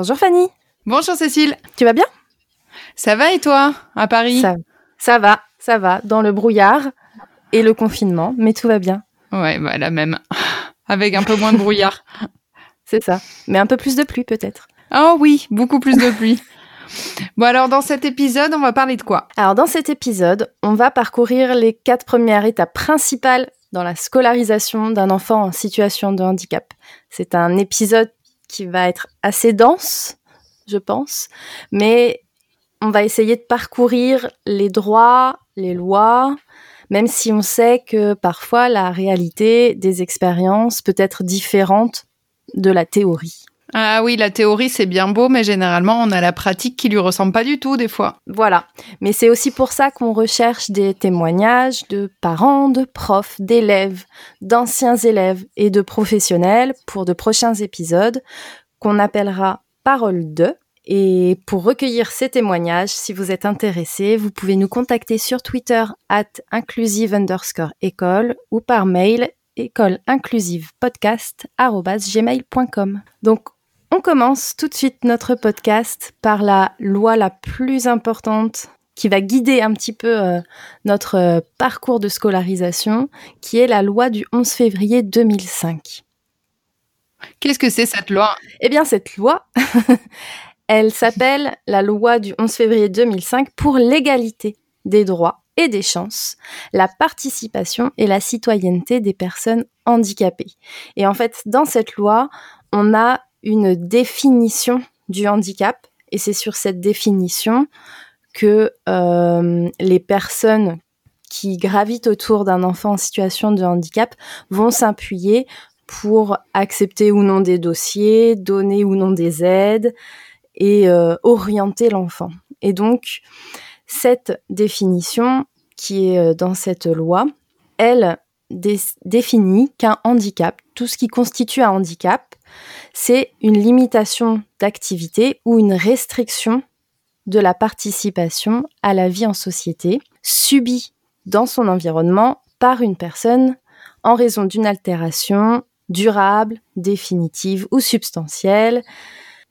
Bonjour Fanny. Bonjour Cécile. Tu vas bien? Ça va et toi, à Paris? Ça, ça va, ça va, dans le brouillard et le confinement, mais tout va bien. Ouais, bah la même. Avec un peu moins de brouillard. C'est ça. Mais un peu plus de pluie peut-être. Oh oui, beaucoup plus de pluie. Bon alors dans cet épisode, on va parler de quoi? Alors dans cet épisode, on va parcourir les quatre premières étapes principales dans la scolarisation d'un enfant en situation de handicap. C'est un épisode qui va être assez dense, je pense, mais on va essayer de parcourir les droits, les lois, même si on sait que parfois la réalité des expériences peut être différente de la théorie. Ah oui, la théorie c'est bien beau, mais généralement on a la pratique qui lui ressemble pas du tout des fois. Voilà. Mais c'est aussi pour ça qu'on recherche des témoignages de parents, de profs, d'élèves, d'anciens élèves et de professionnels pour de prochains épisodes qu'on appellera Parole de. Et pour recueillir ces témoignages, si vous êtes intéressé, vous pouvez nous contacter sur Twitter at inclusive underscore école ou par mail écoleinclusivepodcast.gmail.com. Donc, on commence tout de suite notre podcast par la loi la plus importante qui va guider un petit peu euh, notre euh, parcours de scolarisation, qui est la loi du 11 février 2005. Qu'est-ce que c'est cette loi? Eh bien, cette loi, elle s'appelle la loi du 11 février 2005 pour l'égalité des droits et des chances, la participation et la citoyenneté des personnes handicapées. Et en fait, dans cette loi, on a une définition du handicap et c'est sur cette définition que euh, les personnes qui gravitent autour d'un enfant en situation de handicap vont s'appuyer pour accepter ou non des dossiers, donner ou non des aides et euh, orienter l'enfant. Et donc, cette définition qui est euh, dans cette loi, elle définit qu'un handicap, tout ce qui constitue un handicap, c'est une limitation d'activité ou une restriction de la participation à la vie en société subie dans son environnement par une personne en raison d'une altération durable, définitive ou substantielle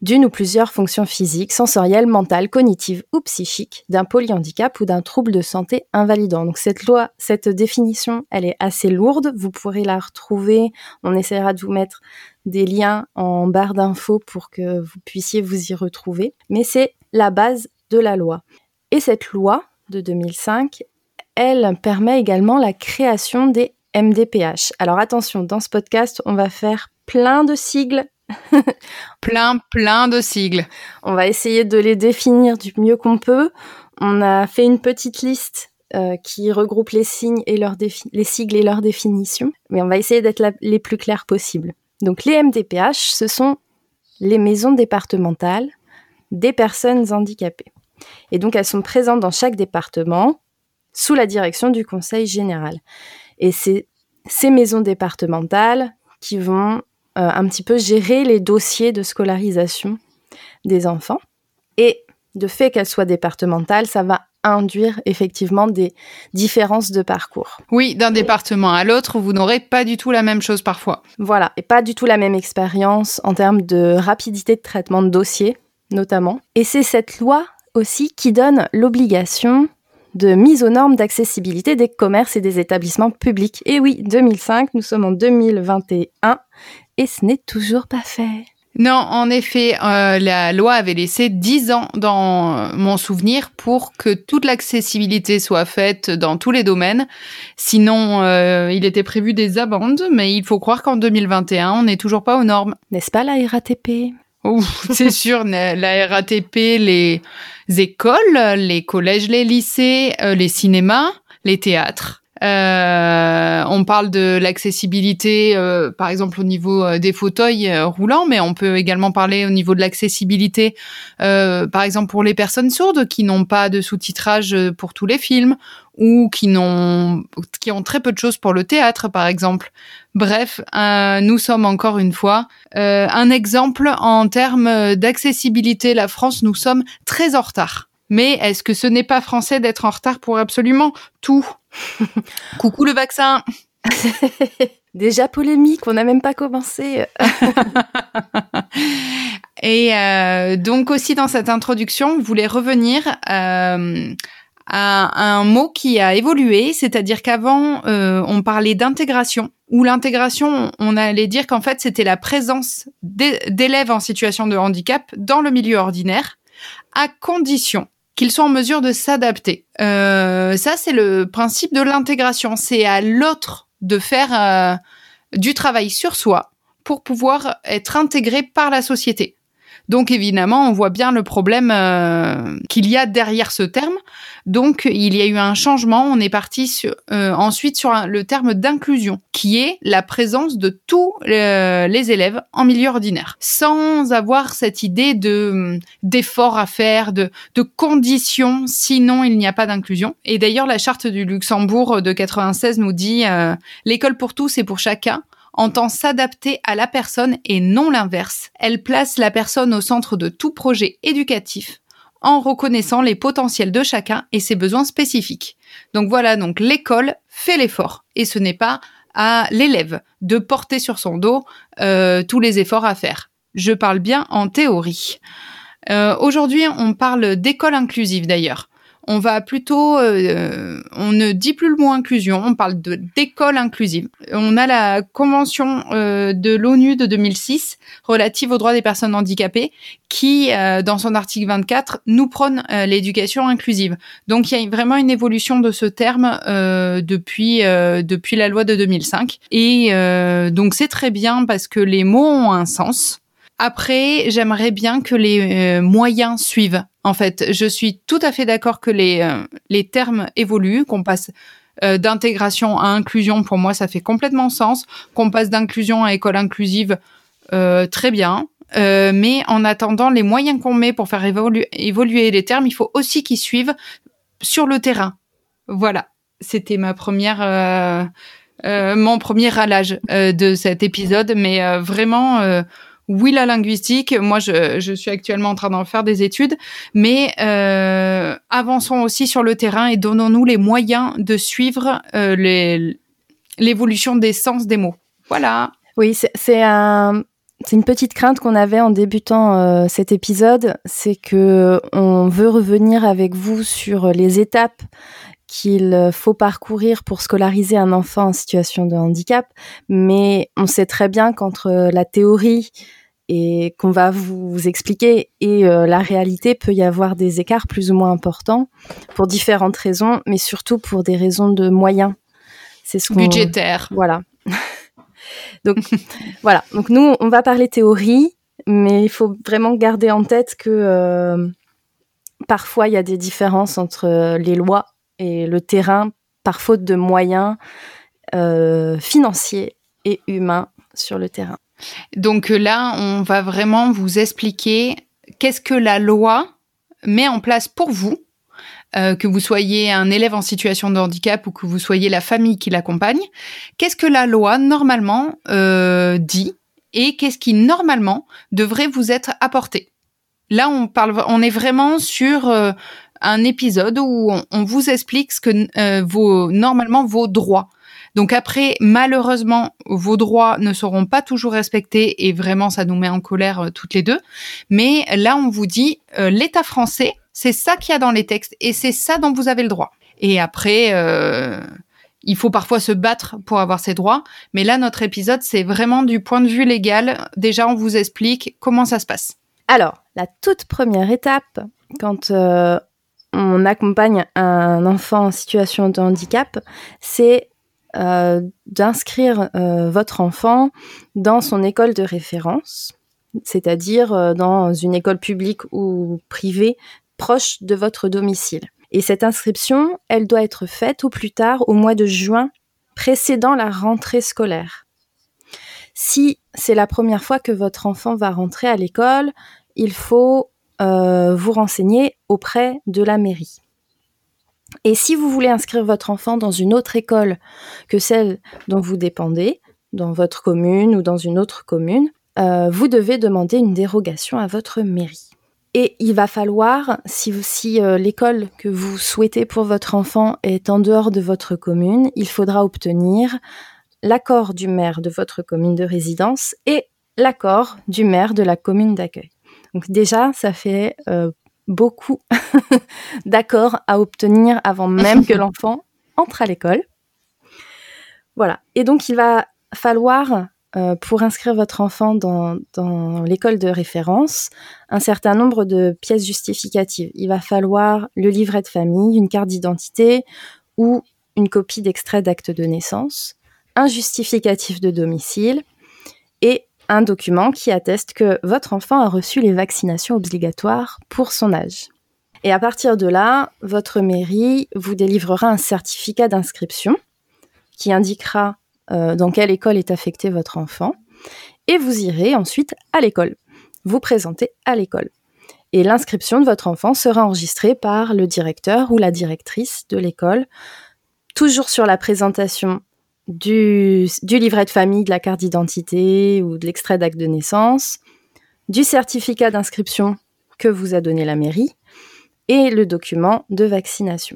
d'une ou plusieurs fonctions physiques, sensorielles, mentales, cognitives ou psychiques, d'un polyhandicap ou d'un trouble de santé invalidant. Donc cette loi, cette définition, elle est assez lourde. Vous pourrez la retrouver. On essaiera de vous mettre des liens en barre d'infos pour que vous puissiez vous y retrouver. Mais c'est la base de la loi. Et cette loi de 2005, elle permet également la création des MDPH. Alors attention, dans ce podcast, on va faire plein de sigles. plein, plein de sigles. On va essayer de les définir du mieux qu'on peut. On a fait une petite liste euh, qui regroupe les signes et leurs les sigles et leurs définitions, mais on va essayer d'être les plus clairs possibles. Donc les MDPH, ce sont les maisons départementales des personnes handicapées. Et donc elles sont présentes dans chaque département sous la direction du Conseil général. Et c'est ces maisons départementales qui vont un petit peu gérer les dossiers de scolarisation des enfants. Et de fait qu'elles soient départementales, ça va induire effectivement des différences de parcours. Oui, d'un département à l'autre, vous n'aurez pas du tout la même chose parfois. Voilà, et pas du tout la même expérience en termes de rapidité de traitement de dossier, notamment. Et c'est cette loi aussi qui donne l'obligation de mise aux normes d'accessibilité des commerces et des établissements publics. Et oui, 2005, nous sommes en 2021 et ce n'est toujours pas fait. Non, en effet, euh, la loi avait laissé 10 ans dans mon souvenir pour que toute l'accessibilité soit faite dans tous les domaines. Sinon, euh, il était prévu des amendes, mais il faut croire qu'en 2021, on n'est toujours pas aux normes. N'est-ce pas la RATP c'est sûr, la RATP, les écoles, les collèges, les lycées, euh, les cinémas, les théâtres. Euh, on parle de l'accessibilité, euh, par exemple au niveau euh, des fauteuils roulants, mais on peut également parler au niveau de l'accessibilité, par exemple pour les personnes sourdes qui n'ont pas de sous-titrage pour tous les films ou qui n'ont, qui ont très peu de choses pour le théâtre, par exemple. Bref, nous sommes encore une fois un exemple en termes d'accessibilité. La France, nous sommes très en retard. Mais est-ce que ce n'est pas français d'être en retard pour absolument tout? Coucou le vaccin Déjà polémique, on n'a même pas commencé. Et euh, donc aussi dans cette introduction, je voulais revenir euh, à un mot qui a évolué, c'est-à-dire qu'avant euh, on parlait d'intégration, où l'intégration, on allait dire qu'en fait c'était la présence d'élèves en situation de handicap dans le milieu ordinaire, à condition qu'ils soient en mesure de s'adapter. Euh, ça c'est le principe de l'intégration, c'est à l'autre de faire euh, du travail sur soi pour pouvoir être intégré par la société. Donc évidemment, on voit bien le problème euh, qu'il y a derrière ce terme. Donc il y a eu un changement. On est parti euh, ensuite sur le terme d'inclusion, qui est la présence de tous les élèves en milieu ordinaire, sans avoir cette idée de d'effort à faire, de, de conditions. Sinon, il n'y a pas d'inclusion. Et d'ailleurs, la charte du Luxembourg de 96 nous dit euh, l'école pour tous et pour chacun entend s'adapter à la personne et non l'inverse. Elle place la personne au centre de tout projet éducatif en reconnaissant les potentiels de chacun et ses besoins spécifiques. Donc voilà, donc l'école fait l'effort et ce n'est pas à l'élève de porter sur son dos euh, tous les efforts à faire. Je parle bien en théorie. Euh, aujourd'hui, on parle d'école inclusive d'ailleurs on va plutôt, euh, on ne dit plus le mot inclusion, on parle de d'école inclusive. On a la convention euh, de l'ONU de 2006 relative aux droits des personnes handicapées qui, euh, dans son article 24, nous prône l'éducation inclusive. Donc il y a vraiment une évolution de ce terme depuis depuis la loi de 2005 et donc c'est très bien parce que les mots ont un sens. Après, j'aimerais bien que les moyens suivent en fait, je suis tout à fait d'accord que les, euh, les termes évoluent, qu'on passe euh, d'intégration à inclusion, pour moi, ça fait complètement sens. Qu'on passe d'inclusion à école inclusive, euh, très bien. mais en attendant, les moyens qu'on met pour faire évoluer les termes, il faut aussi qu'ils suivent sur le terrain. Voilà, c'était ma première, mon premier ralage de cet épisode, mais vraiment oui, la linguistique. Moi, je, suis actuellement en train d'en faire des études, mais euh, avançons aussi sur le terrain et donnons-nous les moyens de suivre euh, l'évolution des sens des mots. Voilà. Oui, c'est un, c'est une petite crainte qu'on avait en débutant euh, cet épisode, c'est que on veut revenir avec vous sur les étapes qu'il faut parcourir pour scolariser un enfant en situation de handicap, mais on sait très bien qu'entre la théorie et qu'on va vous expliquer. Et euh, la réalité peut y avoir des écarts plus ou moins importants pour différentes raisons, mais surtout pour des raisons de moyens. C'est ce budgétaire. Voilà. Donc voilà. Donc nous, on va parler théorie, mais il faut vraiment garder en tête que euh, parfois il y a des différences entre les lois et le terrain par faute de moyens euh, financiers et humains sur le terrain. Donc euh, là, on va vraiment vous expliquer qu'est-ce que la loi met en place pour vous, euh, que vous soyez un élève en situation de handicap ou que vous soyez la famille qui l'accompagne. Qu'est-ce que la loi normalement euh, dit et qu'est-ce qui normalement devrait vous être apporté? Là, on parle, on est vraiment sur un épisode où on, vous explique ce que vos normalement vos droits. Donc après, malheureusement, vos droits ne seront pas toujours respectés et vraiment, ça nous met en colère euh, toutes les deux. Mais là, on vous dit, euh, l'État français, c'est ça qu'il y a dans les textes et c'est ça dont vous avez le droit. Et après, euh, il faut parfois se battre pour avoir ses droits. Mais là, notre épisode, c'est vraiment du point de vue légal. Déjà, on vous explique comment ça se passe. Alors, la toute première étape, quand on accompagne un enfant en situation de handicap, c'est euh, d'inscrire euh, votre enfant dans son école de référence, c'est-à-dire euh, dans une école publique ou privée proche de votre domicile. Et cette inscription, elle doit être faite au plus tard au mois de juin précédant la rentrée scolaire. Si c'est la première fois que votre enfant va rentrer à l'école, il faut vous renseigner auprès de la mairie. Et si vous voulez inscrire votre enfant dans une autre école que celle dont vous dépendez, dans votre commune ou dans une autre commune, euh, vous devez demander une dérogation à votre mairie. Et il va falloir, si, euh, l'école que vous souhaitez pour votre enfant est en dehors de votre commune, il faudra obtenir l'accord du maire de votre commune de résidence et l'accord du maire de la commune d'accueil. Donc déjà, ça fait euh, beaucoup d'accords à obtenir avant même que l'enfant entre à l'école. Voilà. Et donc, il va falloir euh, pour inscrire votre enfant dans, dans l'école de référence un certain nombre de pièces justificatives. Il va falloir le livret de famille, une carte d'identité ou une copie d'extrait d'acte de naissance, un justificatif de domicile et un document qui atteste que votre enfant a reçu les vaccinations obligatoires pour son âge. Et à partir de là, votre mairie vous délivrera un certificat d'inscription qui indiquera euh, dans quelle école est affecté votre enfant, et vous irez ensuite à l'école, vous présenter à l'école. Et l'inscription de votre enfant sera enregistrée par le directeur ou la directrice de l'école, toujours sur la présentation du, livret de famille, de la carte d'identité ou de l'extrait d'acte de naissance, du certificat d'inscription que vous a donné la mairie et le document de vaccination.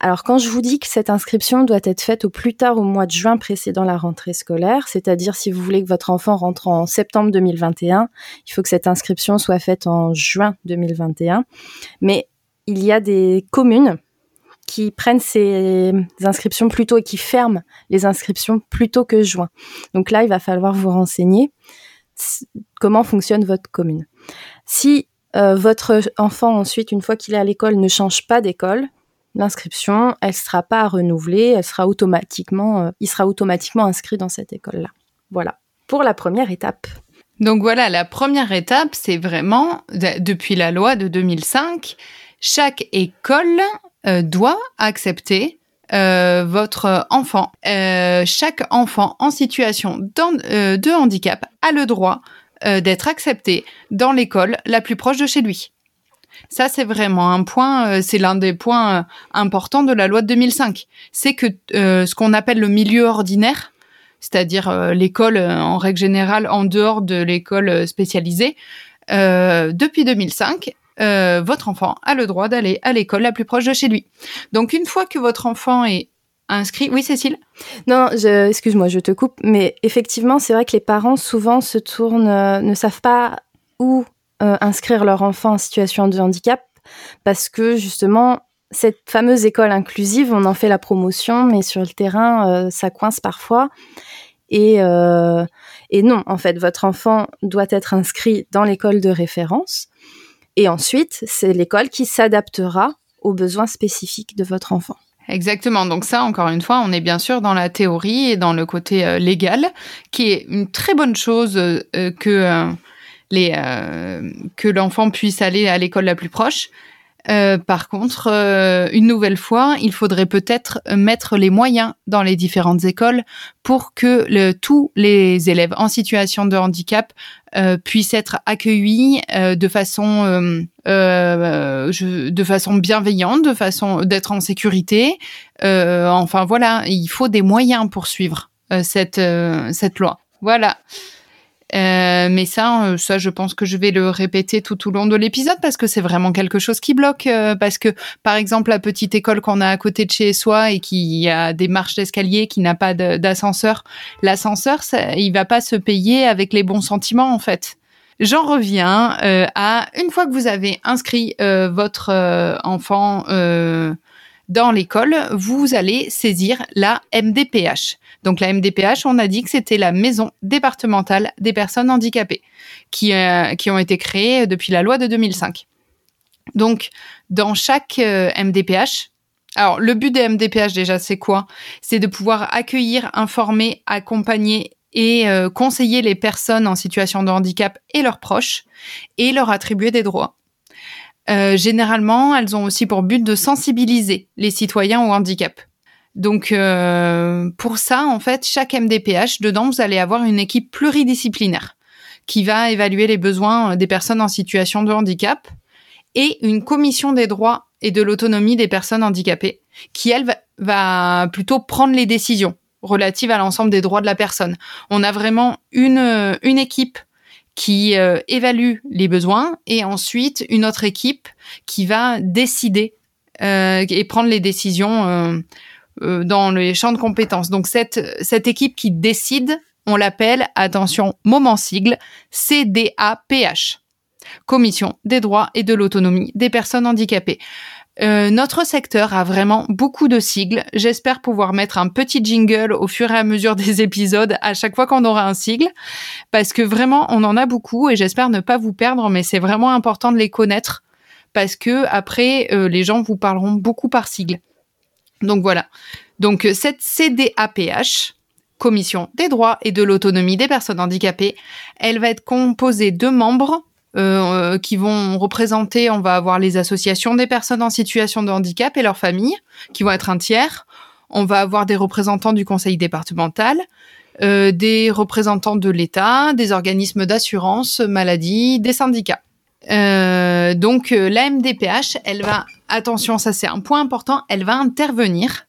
Alors quand je vous dis que cette inscription doit être faite au plus tard au mois de juin précédant la rentrée scolaire, c'est-à-dire si vous voulez que votre enfant rentre en septembre 2021, il faut que cette inscription soit faite en juin 2021. Mais il y a des communes qui prennent ces inscriptions plus tôt et qui ferment les inscriptions plus tôt que juin. Donc là, il va falloir vous renseigner comment fonctionne votre commune. Si euh, votre enfant ensuite, une fois qu'il est à l'école, ne change pas d'école, l'inscription, elle sera pas renouvelée, elle sera automatiquement, euh, il sera automatiquement inscrit dans cette école-là. Voilà pour la première étape. Donc voilà, la première étape, c'est vraiment depuis la loi de 2005, chaque école euh, doit accepter euh, votre enfant. chaque enfant en situation de handicap a le droit d'être accepté dans l'école la plus proche de chez lui. Ça, c'est vraiment un point, euh, c'est l'un des points euh, importants de la loi de 2005. C'est que euh, ce qu'on appelle le milieu ordinaire, c'est-à-dire l'école en règle générale en dehors de l'école spécialisée, depuis 2005, votre enfant a le droit d'aller à l'école la plus proche de chez lui. Donc une fois que votre enfant est inscrit, oui Cécile? Non, excuse-moi, je te coupe, mais effectivement, c'est vrai que les parents souvent se tournent, ne savent pas où euh, inscrire leur enfant en situation de handicap parce que justement cette fameuse école inclusive, on en fait la promotion, mais sur le terrain, euh, ça coince parfois. Et, euh, et non, en fait, votre enfant doit être inscrit dans l'école de référence. Et ensuite, c'est l'école qui s'adaptera aux besoins spécifiques de votre enfant. Exactement. Donc ça, encore une fois, on est bien sûr dans la théorie et dans le côté légal, qui est une très bonne chose que euh, que l'enfant puisse aller à l'école la plus proche. Euh, par contre, euh, une nouvelle fois, il faudrait peut-être mettre les moyens dans les différentes écoles pour que tous les élèves en situation de handicap puissent être accueillis de façon de façon bienveillante, de façon d'être en sécurité. enfin voilà, il faut des moyens pour suivre cette cette loi. Voilà. Euh, mais ça, euh, ça, je pense que je vais le répéter tout au long de l'épisode parce que c'est vraiment quelque chose qui bloque. Euh, parce que, par exemple, la petite école qu'on a à côté de chez soi et qui a des marches d'escalier, qui n'a pas d'ascenseur, l'ascenseur, il va pas se payer avec les bons sentiments en fait. J'en reviens à une fois que vous avez inscrit votre enfant dans l'école, vous allez saisir la MDPH. Donc la MDPH, on a dit que c'était la maison départementale des personnes handicapées, qui, euh, qui ont été créées depuis la loi de 2005. Donc dans chaque euh, MDPH, alors le but des MDPH déjà c'est quoi? C'est de pouvoir accueillir, informer, accompagner et euh, conseiller les personnes en situation de handicap et leurs proches et leur attribuer des droits. Généralement, elles ont aussi pour but de sensibiliser les citoyens au handicap. Donc euh, pour ça, en fait, chaque MDPH, dedans, vous allez avoir une équipe pluridisciplinaire qui va évaluer les besoins euh, des personnes en situation de handicap et une commission des droits et de l'autonomie des personnes handicapées qui, elle, va, plutôt prendre les décisions relatives à l'ensemble des droits de la personne. On a vraiment une, une équipe qui euh, évalue les besoins et ensuite une autre équipe qui va décider euh, et prendre les décisions euh, dans les champs de compétences. Donc cette, cette équipe qui décide, on l'appelle, attention, moment sigle, CDAPH, Commission des droits et de l'autonomie des personnes handicapées. Euh, notre secteur a vraiment beaucoup de sigles. J'espère pouvoir mettre un petit jingle au fur et à mesure des épisodes à chaque fois qu'on aura un sigle, parce que vraiment on en a beaucoup et j'espère ne pas vous perdre, mais c'est vraiment important de les connaître parce que après euh, les gens vous parleront beaucoup par sigle. Donc voilà. Donc euh, cette CDAPH, Commission des droits et de l'autonomie des personnes handicapées, elle va être composée de membres euh, qui vont représenter, on va avoir les associations des personnes en situation de handicap et leurs familles, qui vont être un tiers. On va avoir des représentants du conseil départemental, euh, des représentants de l'État, des organismes d'assurance maladie, des syndicats. Euh, donc la MDPH, elle va, attention, ça c'est un point important, elle va intervenir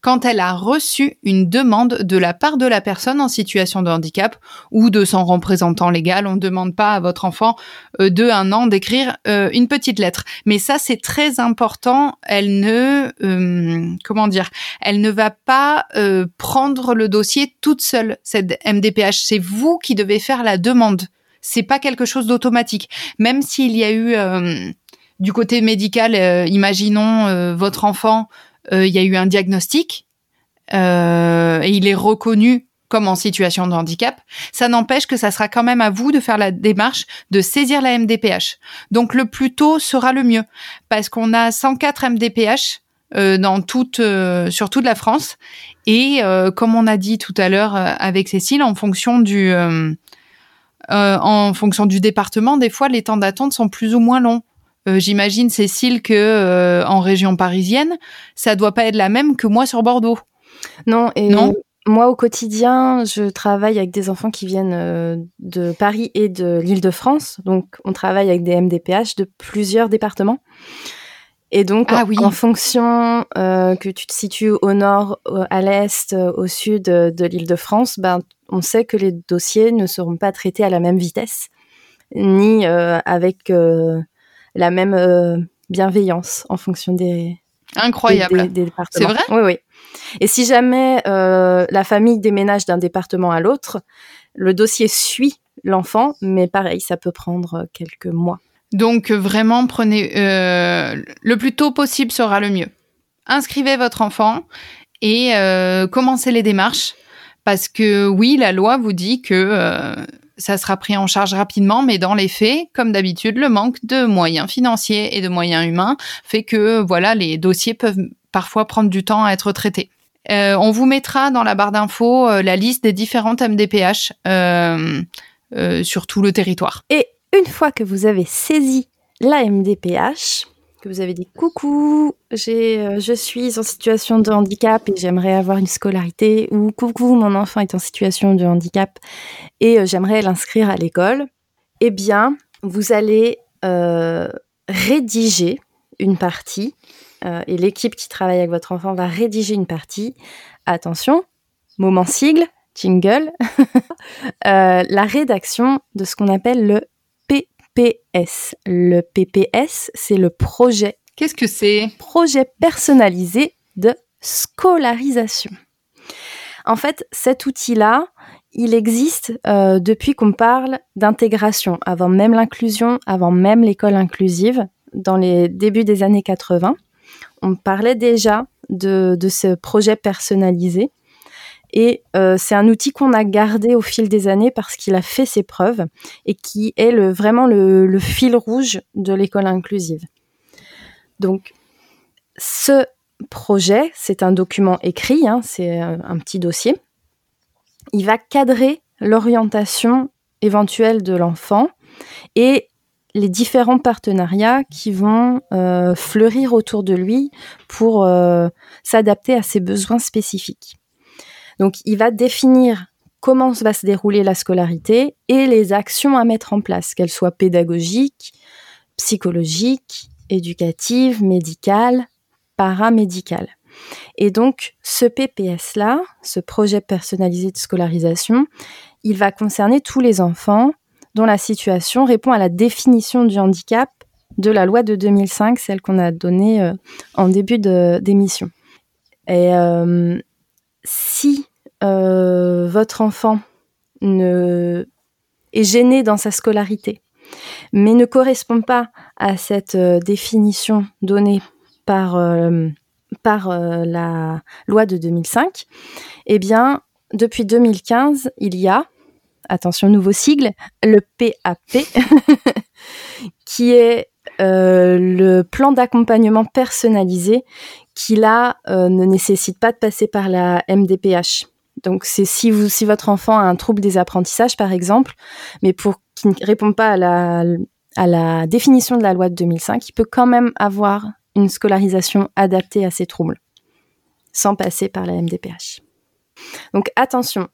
quand elle a reçu une demande de la part de la personne en situation de handicap ou de son représentant légal. On ne demande pas à votre enfant euh, de un an d'écrire euh, une petite lettre. Mais ça, c'est très important. Elle ne, euh, comment dire, elle ne va pas euh, prendre le dossier toute seule, cette MDPH. C'est vous qui devez faire la demande. C'est pas quelque chose d'automatique. Même s'il y a eu euh, du côté médical, imaginons votre enfant euh, il y a eu un diagnostic euh, et il est reconnu comme en situation de handicap, ça n'empêche que ça sera quand même à vous de faire la démarche de saisir la MDPH. Donc le plus tôt sera le mieux, parce qu'on a 104 MDPH euh, dans toute, euh, sur toute la France, et euh, comme on a dit tout à l'heure euh, avec Cécile, en fonction du, en fonction du département, des fois les temps d'attente sont plus ou moins longs. Euh, J'imagine, Cécile, que euh, en région parisienne, ça doit pas être la même que moi sur Bordeaux. Non, et Non moi au quotidien, je travaille avec des enfants qui viennent euh, de Paris et de l'Île-de-France. Donc, on travaille avec des MDPH de plusieurs départements. Et donc, Ah en- oui. en fonction euh, que tu te situes au nord, au- à l'est, au sud euh, de l'Île-de-France, ben, on sait que les dossiers ne seront pas traités à la même vitesse, ni euh, avec euh, la même euh, bienveillance en fonction des, Incroyable. des. C'est vrai? Oui, oui. Et si jamais euh, la famille déménage d'un département à l'autre, le dossier suit l'enfant, mais pareil, ça peut prendre quelques mois. Donc vraiment, prenez euh, le plus tôt possible sera le mieux. Inscrivez votre enfant et commencez les démarches parce que oui, la loi vous dit que ça sera pris en charge rapidement, mais dans les faits, comme d'habitude, le manque de moyens financiers et de moyens humains fait que voilà, les dossiers peuvent parfois prendre du temps à être traités. Euh, on vous mettra dans la barre d'infos euh, la liste des différentes MDPH euh, sur tout le territoire. Et une fois que vous avez saisi la MDPH, vous avez dit coucou, euh, je suis en situation de handicap et j'aimerais avoir une scolarité, ou coucou, mon enfant est en situation de handicap et euh, j'aimerais l'inscrire à l'école, eh bien, vous allez euh, rédiger une partie et l'équipe qui travaille avec votre enfant va rédiger une partie. Attention, moment sigle, jingle, la rédaction de ce qu'on appelle le PPS. Le PPS, c'est le projet, Qu'est-ce que c'est? Projet personnalisé de scolarisation. En fait, cet outil-là, il existe euh, depuis qu'on parle d'intégration, avant même l'inclusion, avant même l'école inclusive, dans les débuts des années 80. On parlait déjà de, de ce projet personnalisé. Et euh, c'est un outil qu'on a gardé au fil des années parce qu'il a fait ses preuves et qui est vraiment le, fil rouge de l'école inclusive. Donc, ce projet, c'est un document écrit, hein, c'est un, un petit dossier. Il va cadrer l'orientation éventuelle de l'enfant et les différents partenariats qui vont euh, fleurir autour de lui pour euh, s'adapter à ses besoins spécifiques. Donc, il va définir comment va se dérouler la scolarité et les actions à mettre en place, qu'elles soient pédagogiques, psychologiques, éducatives, médicales, paramédicales. Et donc, ce PPS-là, ce projet personnalisé de scolarisation, il va concerner tous les enfants dont la situation répond à la définition du handicap de la loi de 2005, celle qu'on a donnée euh, en début d'émission. Et euh, si euh, votre enfant ne est gêné dans sa scolarité, mais ne correspond pas à cette définition donnée par, par la loi de 2005, eh bien, depuis 2015, il y a, attention, nouveau sigle, le PAP, qui est euh, le plan d'accompagnement personnalisé qui là euh, ne nécessite pas de passer par la MDPH. Donc c'est si votre enfant a un trouble des apprentissages par exemple, mais pour qui ne répond pas à la définition de la loi de 2005, il peut quand même avoir une scolarisation adaptée à ces troubles sans passer par la MDPH. Donc attention,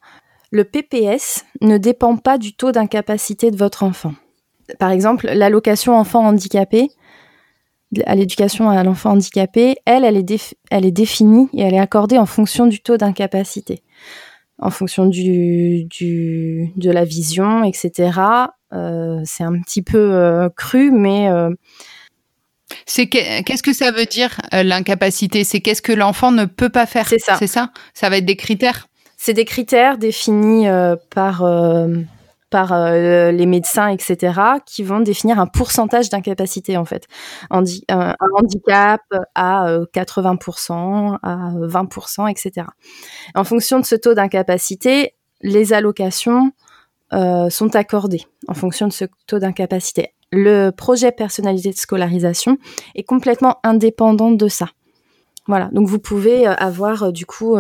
le PPS ne dépend pas du taux d'incapacité de votre enfant par exemple, l'allocation enfant handicapé, à l'éducation à l'enfant handicapé, elle, elle est, elle est définie et elle est accordée en fonction du taux d'incapacité, en fonction du, du, de la vision, etc. Euh, c'est un petit peu euh, cru, mais euh, c'est qu'est-ce que ça veut dire l'incapacité? C'est qu'est-ce que l'enfant ne peut pas faire? C'est ça. C'est ça? Ça va être des critères? C'est des critères définis par par euh, les médecins, etc., qui vont définir un pourcentage d'incapacité, en fait. un, handicap à 80%, euh, à 20%, etc. En fonction de ce taux d'incapacité, les allocations euh, sont accordées en fonction de ce taux d'incapacité. Le projet personnalisé de scolarisation est complètement indépendant de ça. Voilà, donc vous pouvez avoir du coup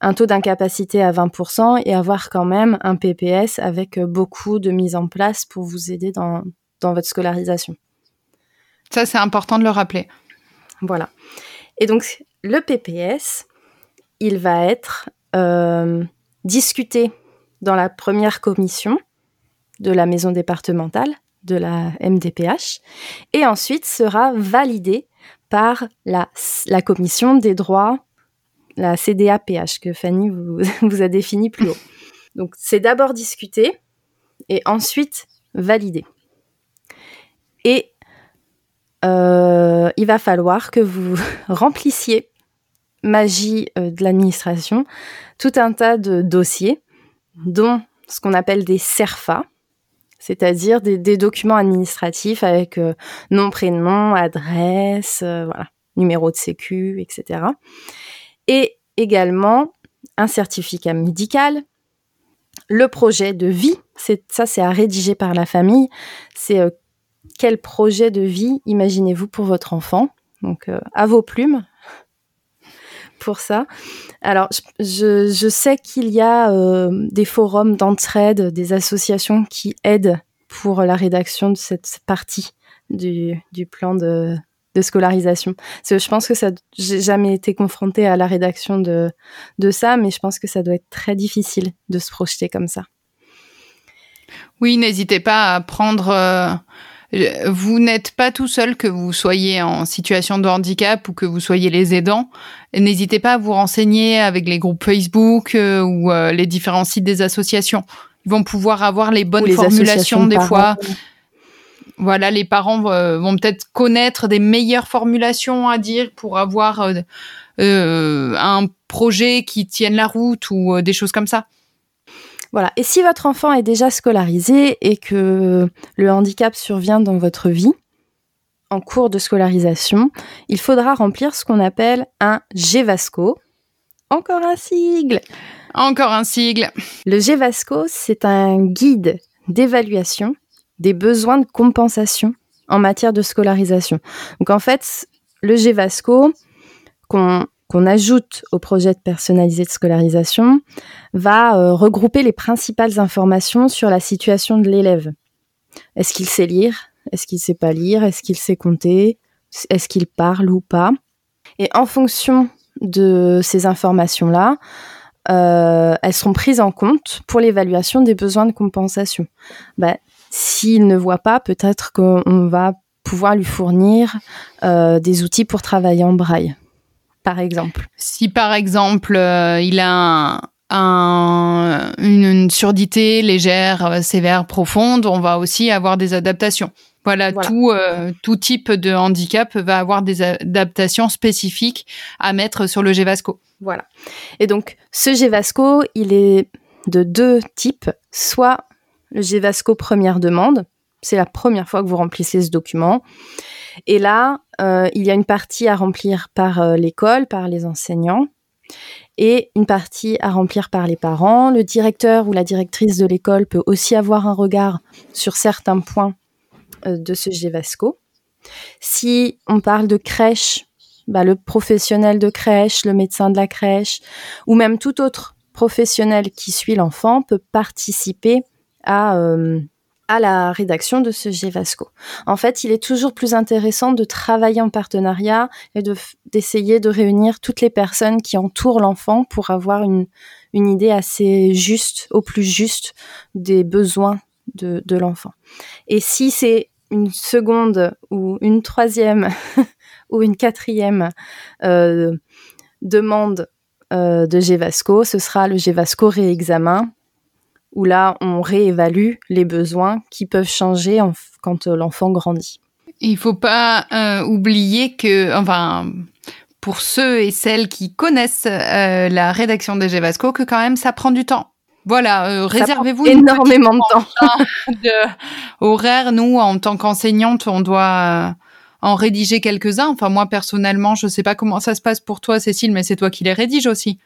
un taux d'incapacité à 20% et avoir quand même un PPS avec euh, beaucoup de mise en place pour vous aider dans, votre scolarisation. Ça, c'est important de le rappeler. Voilà. Et donc, le PPS, il va être euh, discuté dans la première commission de la maison départementale, de la MDPH, et ensuite sera validé par la, la commission des droits la CDAPH que Fanny vous, a défini plus haut. Donc c'est d'abord discuter et ensuite valider. Et euh, il va falloir que vous remplissiez, magie euh, de l'administration, tout un tas de dossiers, dont ce qu'on appelle des CERFA, c'est-à-dire des, documents administratifs avec euh, nom, prénom, adresse, numéro de sécu, etc et également un certificat médical, le projet de vie, ça c'est à rédiger par la famille, c'est euh, quel projet de vie imaginez-vous pour votre enfant? Donc euh, à vos plumes pour ça. Alors je, sais qu'il y a euh, des forums d'entraide, des associations qui aident pour la rédaction de cette partie du plan de, de scolarisation. je pense que ça, j'ai jamais été confrontée à la rédaction de, de ça, mais je pense que ça doit être très difficile de se projeter comme ça. Oui, n'hésitez pas à prendre. Euh, vous n'êtes pas tout seul, que vous soyez en situation de handicap ou que vous soyez les aidants. N'hésitez pas à vous renseigner avec les groupes Facebook euh, ou euh, les différents sites des associations. Ils vont pouvoir avoir les bonnes formulations des fois. Voilà, les parents euh, vont peut-être connaître des meilleures formulations à dire pour avoir euh, euh, un projet qui tienne la route ou des choses comme ça. Voilà. Et si votre enfant est déjà scolarisé et que le handicap survient dans votre vie, en cours de scolarisation, il faudra remplir ce qu'on appelle un GEVASCO. Encore un sigle. Encore un sigle. Le GEVASCO, c'est un guide d'évaluation des besoins de compensation en matière de scolarisation. Donc en fait, le GVASCO qu'on ajoute au projet de personnalisé de scolarisation va euh, regrouper les principales informations sur la situation de l'élève. Est-ce qu'il sait lire? Est-ce qu'il sait pas lire? Est-ce qu'il sait compter? Est-ce qu'il parle ou pas? Et en fonction de ces informations-là, euh, elles seront prises en compte pour l'évaluation des besoins de compensation. Bah, s'il ne voit pas, peut-être qu'on va pouvoir lui fournir euh, des outils pour travailler en braille, par exemple. Si par exemple euh, il a une, surdité légère, sévère, profonde, on va aussi avoir des adaptations. Voilà, Tout, tout type de handicap va avoir des adaptations spécifiques à mettre sur le GVASCO. Voilà. Et donc, ce GVASCO, il est de deux types. Soit le GVASCO première demande, c'est la première fois que vous remplissez ce document. Et là, euh, il y a une partie à remplir par euh, l'école, par les enseignants, et une partie à remplir par les parents. Le directeur ou la directrice de l'école peut aussi avoir un regard sur certains points euh, de ce GVASCO. Si on parle de crèche, bah, le professionnel de crèche, le médecin de la crèche, ou même tout autre professionnel qui suit l'enfant peut participer à à la rédaction de ce GVASCO. En fait, il est toujours plus intéressant de travailler en partenariat et d'essayer de réunir toutes les personnes qui entourent l'enfant pour avoir une, idée assez juste, au plus juste, des besoins de, l'enfant. Et si c'est une seconde ou une troisième ou une quatrième euh, demande euh, de GVASCO, ce sera le GVASCO réexamen où là, on réévalue les besoins qui peuvent changer quand euh, l'enfant grandit. Il faut pas euh, oublier que, enfin, pour ceux et celles qui connaissent euh, la rédaction des Gévasco, que quand même ça prend du temps. Voilà, réservez-vous énormément de temps. de horaire. Nous, en tant qu'enseignante, on doit en rédiger quelques-uns. Enfin, moi personnellement, je sais pas comment ça se passe pour toi, Cécile, mais c'est toi qui les rédiges aussi.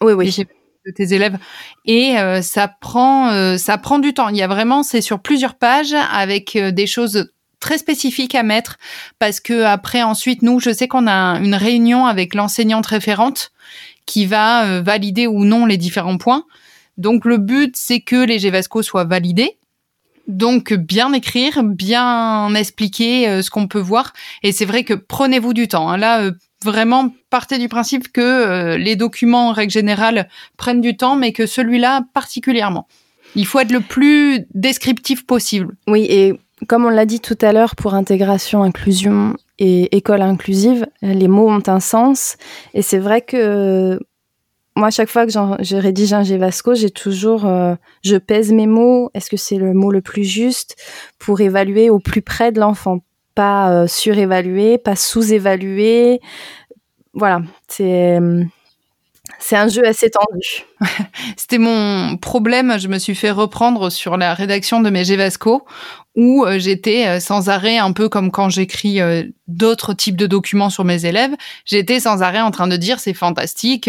Oui, oui de tes élèves et euh, ça prend euh, ça prend du temps. Il y a vraiment c'est sur plusieurs pages avec euh, des choses très spécifiques à mettre parce que après ensuite nous je sais qu'on a une réunion avec l'enseignante référente qui va valider ou non les différents points. Donc le but c'est que les GVASCO soient validés. Donc bien écrire, bien expliquer ce qu'on peut voir et c'est vrai que prenez-vous du temps. Hein. Là vraiment partez du principe que euh, les documents en règle générale prennent du temps, mais que celui-là particulièrement. Il faut être le plus descriptif possible. Oui, et comme on l'a dit tout à l'heure, pour intégration, inclusion et école inclusive, les mots ont un sens. Et c'est vrai que moi, chaque fois que je rédige un Gévasco, j'ai toujours, euh, je pèse mes mots. Est-ce que c'est le mot le plus juste pour évaluer au plus près de l'enfant? Pas euh, surévalué, pas sous-évalué. Voilà, c'est c'est un jeu assez tendu. C'était mon problème. Je me suis fait reprendre sur la rédaction de mes Gévasco où euh, j'étais euh, sans arrêt, un peu comme quand j'écris euh, d'autres types de documents sur mes élèves, j'étais sans arrêt en train de dire c'est fantastique,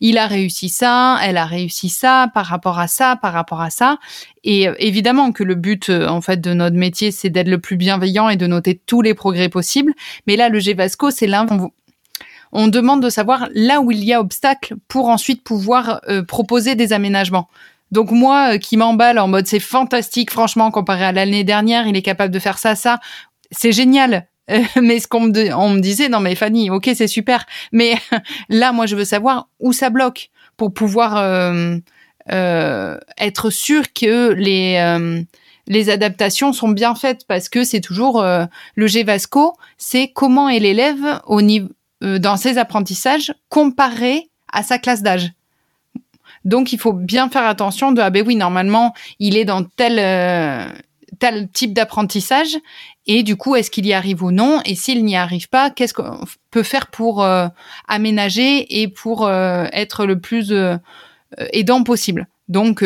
il a réussi ça, elle a réussi ça, par rapport à ça, par rapport à ça. Et évidemment que le but en fait de notre métier, c'est d'être le plus bienveillant et de noter tous les progrès possibles. Mais là, le Gévasco, c'est là on demande de savoir là où il y a obstacle pour ensuite pouvoir proposer des aménagements. Donc moi euh, qui m'emballe en mode c'est fantastique, franchement, comparé à l'année dernière, il est capable de faire ça, ça, c'est génial. mais ce qu'on me, on me disait, non mais Fanny, ok c'est super, mais là moi je veux savoir où ça bloque pour pouvoir euh, euh, être sûr que les les adaptations sont bien faites parce que c'est toujours le GVASCO, c'est comment est l'élève au niveau dans ses apprentissages comparé à sa classe d'âge. Donc il faut bien faire attention de ah ben oui normalement il est dans tel euh, type d'apprentissage et du coup est-ce qu'il y arrive ou non et s'il n'y arrive pas qu'est-ce qu'on peut faire pour euh, aménager et pour euh, être le plus aidant possible. Donc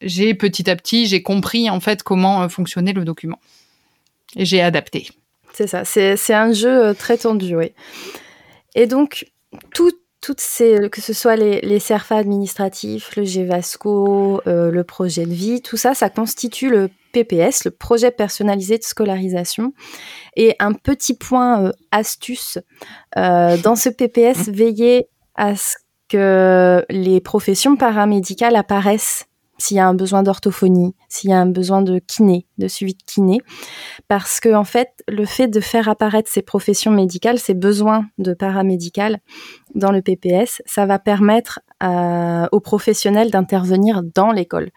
j'ai petit à petit j'ai compris en fait comment fonctionnait le document et j'ai adapté. C'est ça, c'est un jeu très tendu, oui. Et donc, tout, toutes ces, que ce soit les, les CERFA administratifs, le GVASCO, euh, le projet de vie, tout ça, ça constitue le PPS, le projet personnalisé de scolarisation. Et un petit point euh, astuce, euh, dans ce PPS, veillez à ce que les professions paramédicales apparaissent s'il y a un besoin d'orthophonie, s'il y a un besoin de kiné, de suivi de kiné, parce que en fait, le fait de faire apparaître ces professions médicales, ces besoins de paramédical dans le PPS, ça va permettre euh, aux professionnels d'intervenir dans l'école.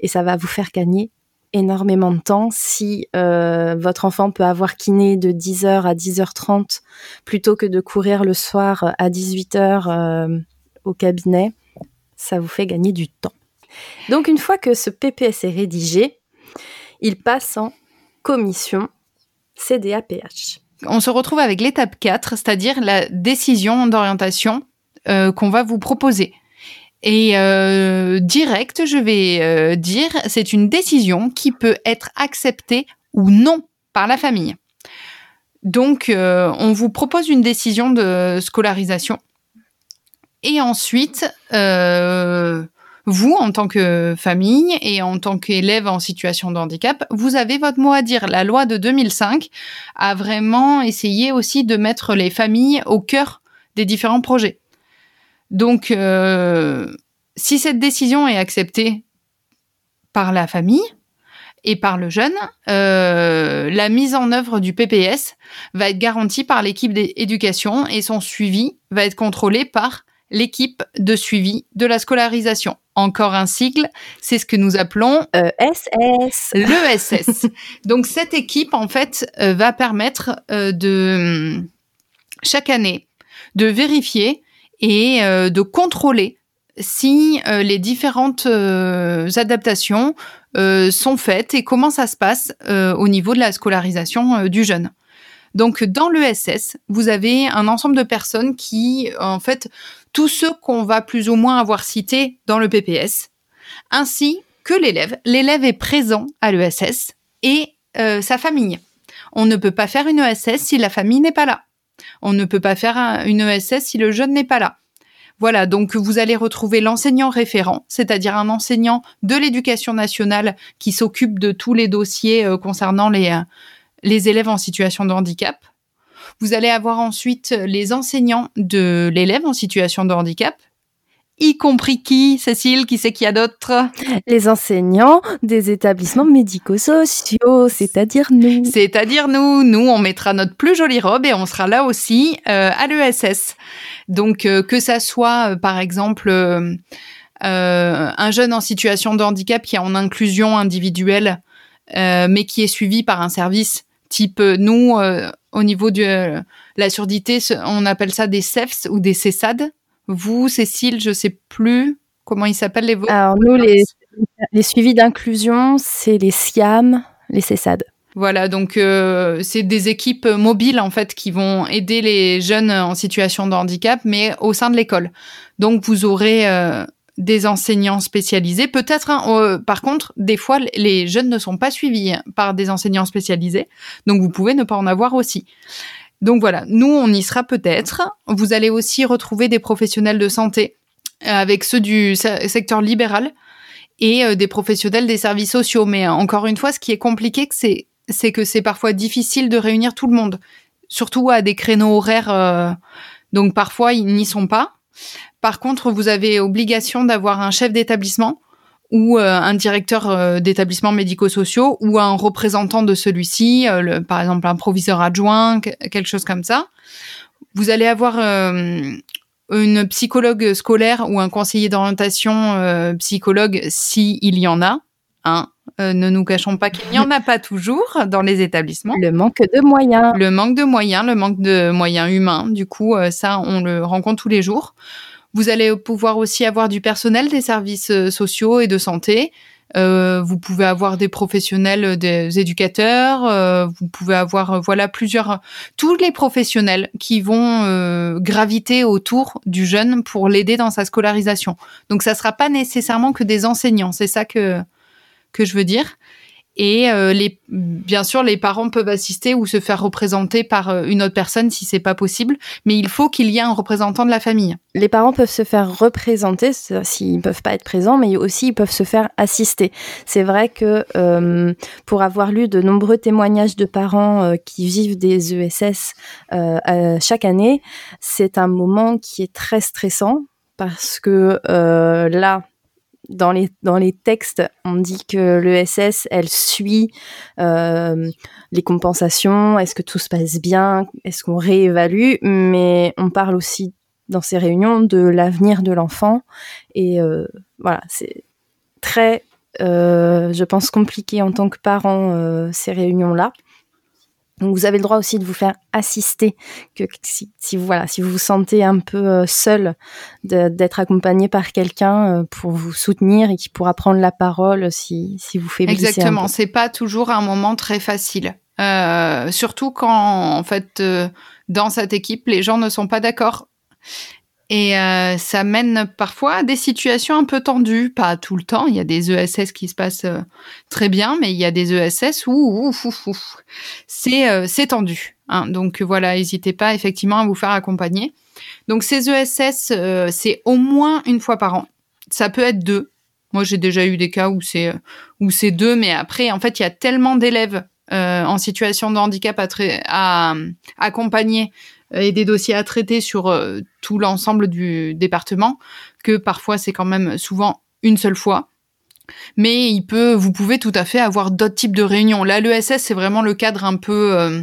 Et ça va vous faire gagner énormément de temps si euh, votre enfant peut avoir kiné de 10h à 10h30 plutôt que de courir le soir à 18h euh, au cabinet. Ça vous fait gagner du temps. Donc une fois que ce PPS est rédigé, il passe en commission CDAPH. On se retrouve avec l'étape 4, c'est-à-dire la décision d'orientation euh, qu'on va vous proposer. Et euh, direct, je vais euh, dire, c'est une décision qui peut être acceptée ou non par la famille. Donc, on vous propose une décision de scolarisation. Et ensuite, vous, en tant que famille et en tant qu'élève en situation de handicap, vous avez votre mot à dire. La loi de 2005 a vraiment essayé aussi de mettre les familles au cœur des différents projets. Donc, euh, si cette décision est acceptée par la famille et par le jeune, euh, la mise en œuvre du PPS va être garantie par l'équipe d'éducation et son suivi va être contrôlé par l'équipe de suivi de la scolarisation. Encore un sigle, c'est ce que nous appelons ESS. l'ESS. Donc cette équipe, en fait, euh, va permettre euh, de chaque année de vérifier et euh, de contrôler si euh, les différentes euh, adaptations euh, sont faites et comment ça se passe au niveau de la scolarisation du jeune. Donc dans l'ESS, vous avez un ensemble de personnes qui, en fait, tous ceux qu'on va plus ou moins avoir cités dans le PPS, ainsi que l'élève. L'élève est présent à l'ESS et euh, sa famille. On ne peut pas faire une ESS si la famille n'est pas là. On ne peut pas faire un- une ESS si le jeune n'est pas là. Voilà, donc vous allez retrouver l'enseignant référent, c'est-à-dire un enseignant de l'éducation nationale qui s'occupe de tous les dossiers euh, concernant euh, les élèves en situation de handicap. Vous allez avoir ensuite les enseignants de l'élève en situation de handicap, y compris qui, Cécile, qui c'est qu'il y a d'autres Les enseignants des établissements médico-sociaux, c'est-à-dire nous. C'est-à-dire nous, nous, on mettra notre plus jolie robe et on sera là aussi euh, à l'ESS. Donc euh, que ça soit, euh, par exemple, euh, euh, un jeune en situation de handicap qui est en inclusion individuelle, euh, mais qui est suivi par un service type euh, nous, euh, au niveau de euh, la surdité, on appelle ça des CEFS ou des CESAD. Vous, Cécile, je sais plus comment ils s'appellent les vôtres. Alors nous, les, les suivis d'inclusion, c'est les SIAM, les CESAD. Voilà, donc euh, c'est des équipes mobiles en fait qui vont aider les jeunes en situation de handicap, mais au sein de l'école. Donc vous aurez euh, des enseignants spécialisés. Peut-être, hein, euh, par contre, des fois les jeunes ne sont pas suivis par des enseignants spécialisés, donc vous pouvez ne pas en avoir aussi. Donc voilà, nous on y sera peut-être. Vous allez aussi retrouver des professionnels de santé euh, avec ceux du se- secteur libéral et euh, des professionnels des services sociaux. Mais encore une fois, ce qui est compliqué, c'est c'est que c'est parfois difficile de réunir tout le monde, surtout à des créneaux horaires. donc parfois ils n'y sont pas. Par contre, vous avez obligation d'avoir un chef d'établissement ou euh, un directeur euh, d'établissement médico-sociaux ou un représentant de celui-ci, euh, le- par exemple un proviseur adjoint, que- quelque chose comme ça. Vous allez avoir euh, une psychologue scolaire ou un conseiller d'orientation psychologue si il y en a. Hein. Ne nous cachons pas qu'il n'y en a pas toujours dans les établissements. Le manque de moyens. Le manque de moyens, le manque de moyens humains, du coup, ça, on le rencontre tous les jours. Vous allez pouvoir aussi avoir du personnel des services euh, sociaux et de santé. Euh, vous pouvez avoir des professionnels, euh, des éducateurs. euh, vous pouvez avoir, euh, voilà, plusieurs, tous les professionnels qui vont euh, graviter autour du jeune pour l'aider dans sa scolarisation. Donc, ça sera pas nécessairement que des enseignants. C'est ça que que je veux dire. Et euh, les, bien sûr, les parents peuvent assister ou se faire représenter par euh, une autre personne si c'est pas possible, mais il faut qu'il y ait un représentant de la famille. Les parents peuvent se faire représenter s'ils ne peuvent pas être présents, mais aussi ils peuvent se faire assister. C'est vrai que euh, pour avoir lu de nombreux témoignages de parents euh, qui vivent des ESS euh, chaque année, c'est un moment qui est très stressant parce que là, dans les, dans les textes, on dit que l'ESS, elle suit euh, les compensations, est-ce que tout se passe bien, est-ce qu'on réévalue, mais on parle aussi dans ces réunions de l'avenir de l'enfant. Et euh, voilà, c'est très, euh, je pense, compliqué en tant que parent, ces réunions-là. Donc vous avez le droit aussi de vous faire assister, que si, si voilà, si vous vous sentez un peu euh, seul, d'être accompagné par quelqu'un euh, pour vous soutenir et qui pourra prendre la parole si si vous faiblissez. Exactement, c'est pas toujours un moment très facile, euh, surtout quand en fait euh, dans cette équipe les gens ne sont pas d'accord et euh, ça mène parfois à des situations un peu tendues, pas tout le temps. Il y a des ESS qui se passent euh, très bien, mais il y a des ESS où c'est euh, tendu. Hein. Donc voilà, n'hésitez pas effectivement à vous faire accompagner. Donc ces ESS, c'est au moins une fois par an. Ça peut être deux. Moi, j'ai déjà eu des cas où c'est où c'est deux, mais après, en fait, il y a tellement d'élèves en situation de handicap à, à accompagner et des dossiers à traiter sur euh, tout l'ensemble du département, que parfois c'est quand même souvent une seule fois. Mais il peut, vous pouvez tout à fait avoir d'autres types de réunions. Là, l'ESS, c'est vraiment le cadre un peu, euh,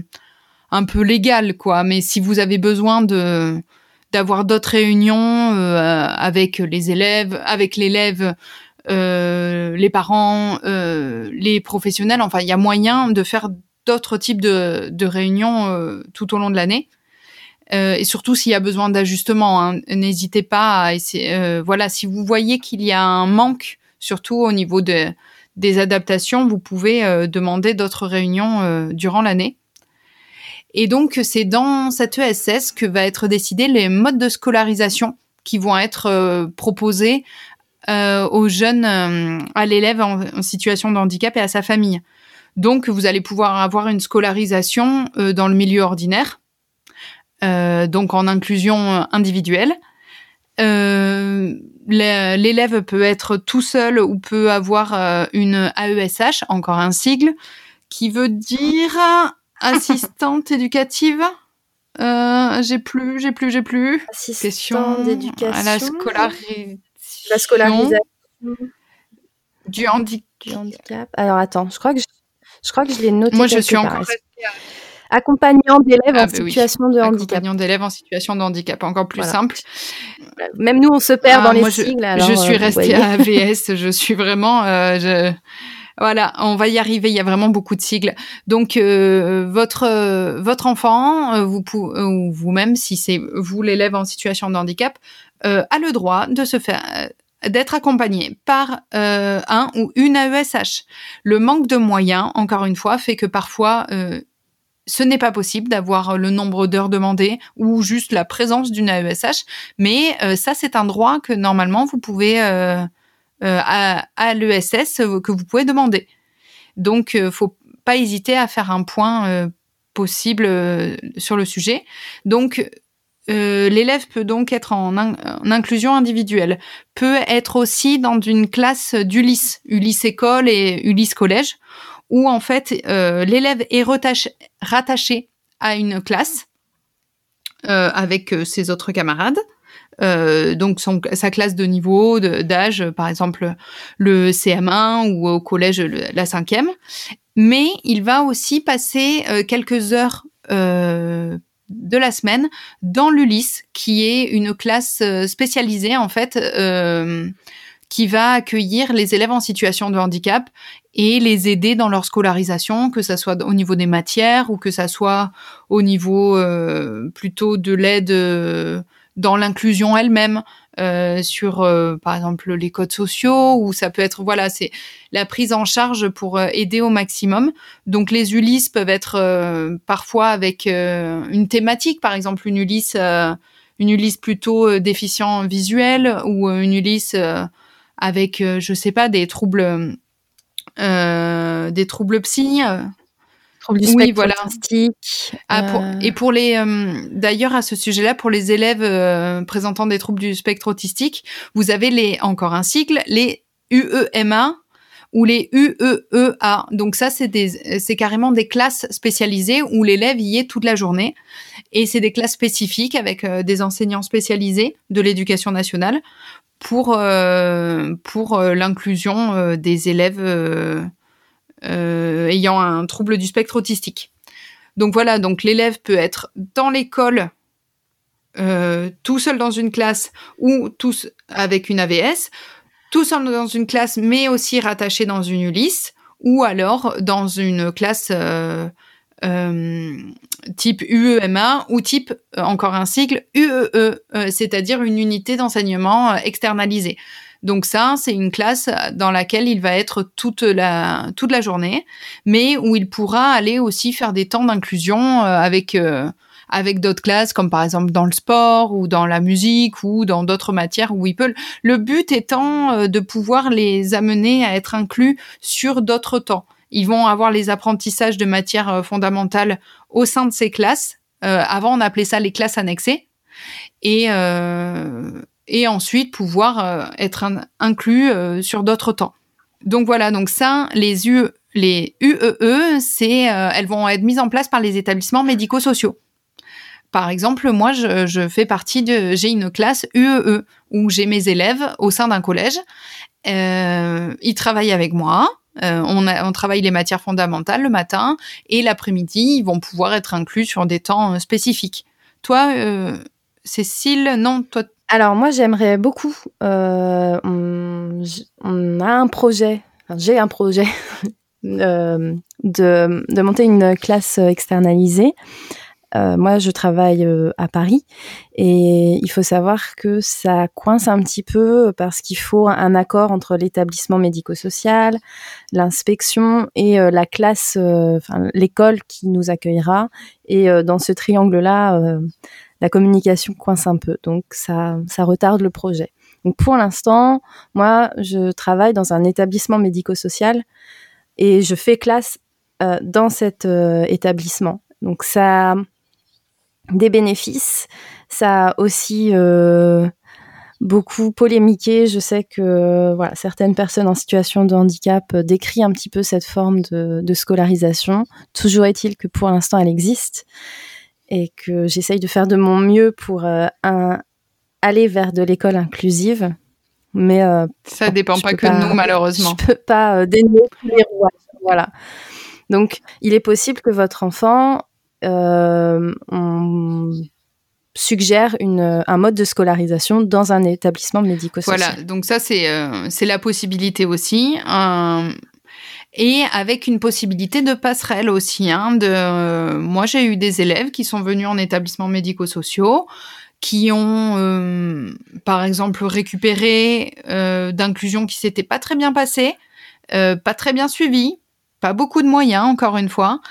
un peu légal, quoi. Mais si vous avez besoin de d'avoir d'autres réunions euh, avec les élèves, avec l'élève, les parents, les professionnels, enfin, il y a moyen de faire d'autres types de, de réunions tout au long de l'année. Euh, et surtout s'il y a besoin d'ajustement, hein, n'hésitez pas à essayer. Euh, voilà, si vous voyez qu'il y a un manque, surtout au niveau de, des adaptations, vous pouvez euh, demander d'autres réunions durant l'année. Et donc c'est dans cette ESS que va être décidé les modes de scolarisation qui vont être proposés aux jeunes, à l'élève en, situation de handicap et à sa famille. Donc vous allez pouvoir avoir une scolarisation dans le milieu ordinaire donc en inclusion individuelle. Euh, l'élève peut être tout seul ou peut avoir euh, une AESH, encore un sigle, qui veut dire assistante éducative. Euh, j'ai plus, j'ai plus, j'ai plus. Assistante d'éducation. À la scolarisation. La scolarisation. Du, handi du handicap. Alors attends, je crois que je, je crois que je l'ai noté. Moi, je suis encore restée accompagnant d'élèves ah, en bah situation de handicap. Accompagnant d'élèves en situation de handicap, encore plus simple. Même nous, on se perd ah, dans les sigles. je suis euh, restée à AVS, je suis vraiment... Euh, je... Voilà, on va y arriver. Il y a vraiment beaucoup de sigles. Donc, euh, votre votre enfant, vous ou vous-même, si c'est vous l'élève en situation de handicap, a le droit de se faire d'être accompagné par un ou une AESH. Le manque de moyens, encore une fois, fait que parfois ce n'est pas possible d'avoir le nombre d'heures demandées ou juste la présence d'une AESH, mais euh, ça c'est un droit que normalement vous pouvez euh, euh, à, l'ESS que vous pouvez demander. Donc faut pas hésiter à faire un point possible sur le sujet. Donc l'élève peut donc être en, en, inclusion individuelle, peut être aussi dans une classe d'Ulysse, Ulysse école et Ulysse collège, où en fait euh, l'élève est rattaché à une classe euh, avec euh, ses autres camarades. donc son, sa classe de niveau d'âge, par exemple le CM1 ou au collège la cinquième. Mais il va aussi passer quelques heures de la semaine dans l'Ulysse, qui est une classe spécialisée en fait qui va accueillir les élèves en situation de handicap et les aider dans leur scolarisation, que ça soit au niveau des matières ou que ça soit au niveau euh, plutôt de l'aide euh, dans l'inclusion elle-même, euh, sur par exemple les codes sociaux ou ça peut être voilà c'est la prise en charge pour aider au maximum. Donc les Ulysses peuvent être parfois avec une thématique, par exemple une Ulysse une Ulysse plutôt déficient visuel ou une Ulysse avec, euh, je sais pas, des troubles, euh, des troubles psy. Euh. Troubles du oui, voilà. Ah, pour, et pour les, d'ailleurs à ce sujet-là, pour les élèves présentant des troubles du spectre autistique, vous avez les encore un cycle, les UEMA ou les UEEA. Donc ça, c'est des, c'est carrément des classes spécialisées où l'élève y est toute la journée. Et c'est des classes spécifiques avec des enseignants spécialisés de l'éducation nationale pour euh, pour euh, l'inclusion euh, des élèves ayant un trouble du spectre autistique. Donc voilà, donc l'élève peut être dans l'école tout seul dans une classe ou tous avec une AVS, tout seul dans une classe mais aussi rattaché dans une Ulysse ou alors dans une classe type UEMA ou type encore un cycle UEE, c'est-à-dire une unité d'enseignement externalisée. Donc ça, c'est une classe dans laquelle il va être toute la toute la journée, mais où il pourra aller aussi faire des temps d'inclusion avec avec d'autres classes, comme par exemple dans le sport ou dans la musique ou dans d'autres matières où ils peuvent. Le but étant euh, de pouvoir les amener à être inclus sur d'autres temps. Ils vont avoir les apprentissages de matières euh, fondamentales au sein de ces classes. Euh, avant, on appelait ça les classes annexées. Et, et ensuite pouvoir être inclus sur d'autres temps. Donc voilà, donc ça, les, U, les UEE, c'est, elles vont être mises en place par les établissements médico-sociaux. Par exemple, moi, je, fais partie de, j'ai une classe UEE e, où j'ai mes élèves au sein d'un collège. Euh, ils travaillent avec moi. Euh, on, travaille les matières fondamentales le matin et l'après-midi, ils vont pouvoir être inclus sur des temps euh, spécifiques. Toi, euh, Cécile, non, toi. Alors moi, j'aimerais beaucoup. On, a un projet. J'ai un projet de, de monter une classe externalisée euh, moi, je travaille euh, à Paris et il faut savoir que ça coince un petit peu parce qu'il faut un accord entre l'établissement médico-social, l'inspection et euh, la classe, enfin l'école qui nous accueillera. Et dans ce triangle-là, la communication coince un peu, donc ça, ça retarde le projet. Donc pour l'instant, moi, je travaille dans un établissement médico-social et je fais classe dans cet établissement. Donc ça, des bénéfices. Ça a aussi euh, beaucoup polémiqué. Je sais que voilà, certaines personnes en situation de handicap euh, décrivent un petit peu cette forme de, scolarisation. Toujours est-il que pour l'instant, elle existe et que j'essaye de faire de mon mieux pour euh, aller vers de l'école inclusive. Mais ça dépend pas que de nous, malheureusement. Je peux pas dénouer tous les rouages. Voilà. Donc, il est possible que votre enfant euh, on suggère un mode de scolarisation dans un établissement médico-social. Voilà, donc ça c'est euh, c'est la possibilité aussi. Euh, et avec une possibilité de passerelle aussi. Hein, moi j'ai eu des élèves qui sont venus en établissement médico-sociaux qui ont par exemple récupéré d'inclusion qui s'était pas très bien passée, pas très bien suivie, pas beaucoup de moyens, encore une fois,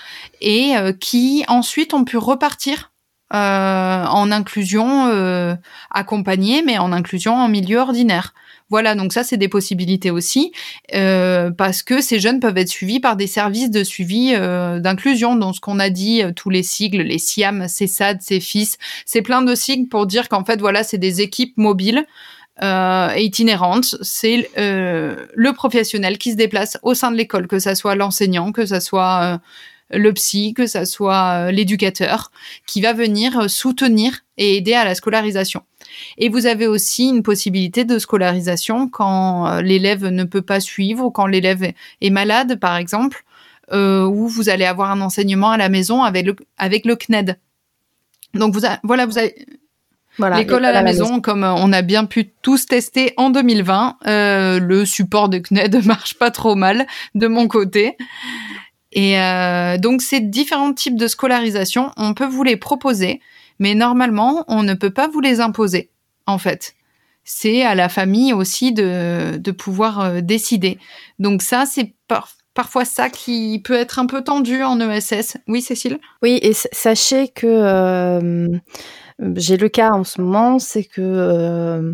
et euh, qui ensuite ont pu repartir euh, en inclusion euh, accompagnée, mais en inclusion en milieu ordinaire. Voilà, donc ça, c'est des possibilités aussi, euh, parce que ces jeunes peuvent être suivis par des services de suivi d'inclusion, dont ce qu'on a dit, tous les sigles, les SIAM, CESAD, CEFIS, c'est plein de sigles pour dire qu'en fait, voilà, c'est des équipes mobiles euh, itinérante, c'est euh, le professionnel qui se déplace au sein de l'école, que ça soit l'enseignant, que ça soit euh, le psy, que ça soit l'éducateur, qui va venir soutenir et aider à la scolarisation. Et vous avez aussi une possibilité de scolarisation quand l'élève ne peut pas suivre ou quand l'élève est malade, par exemple, où vous allez avoir un enseignement à la maison avec le, avec le CNED. Donc vous voilà, vous avez L'école à, la, maison, comme euh, on a bien pu tous tester en 2020, euh, le support de CNED marche pas trop mal de mon côté. Et euh, donc ces différents types de scolarisation, on peut vous les proposer, mais normalement, on ne peut pas vous les imposer, en fait. C'est à la famille aussi de, de pouvoir euh, décider. Donc ça, c'est parfois ça qui peut être un peu tendu en ESS. Oui, Cécile? Oui, et sachez que euh, j'ai le cas en ce moment, c'est que euh,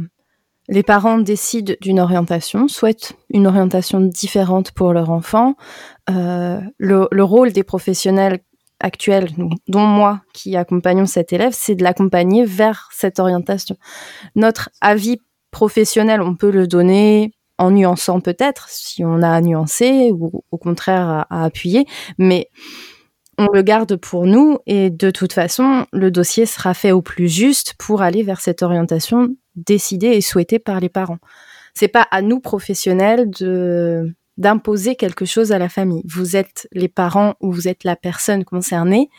les parents décident d'une orientation, souhaitent une orientation différente pour leur enfant. Euh, le, rôle des professionnels actuels, dont moi qui accompagnons cet élève, c'est de l'accompagner vers cette orientation. Notre avis professionnel, on peut le donner en nuançant peut-être, si on a à nuancer ou au contraire à appuyer, mais on le garde pour nous et de toute façon, le dossier sera fait au plus juste pour aller vers cette orientation décidée et souhaitée par les parents. C'est pas à nous professionnels de d'imposer quelque chose à la famille. Vous êtes les parents ou vous êtes la personne concernée.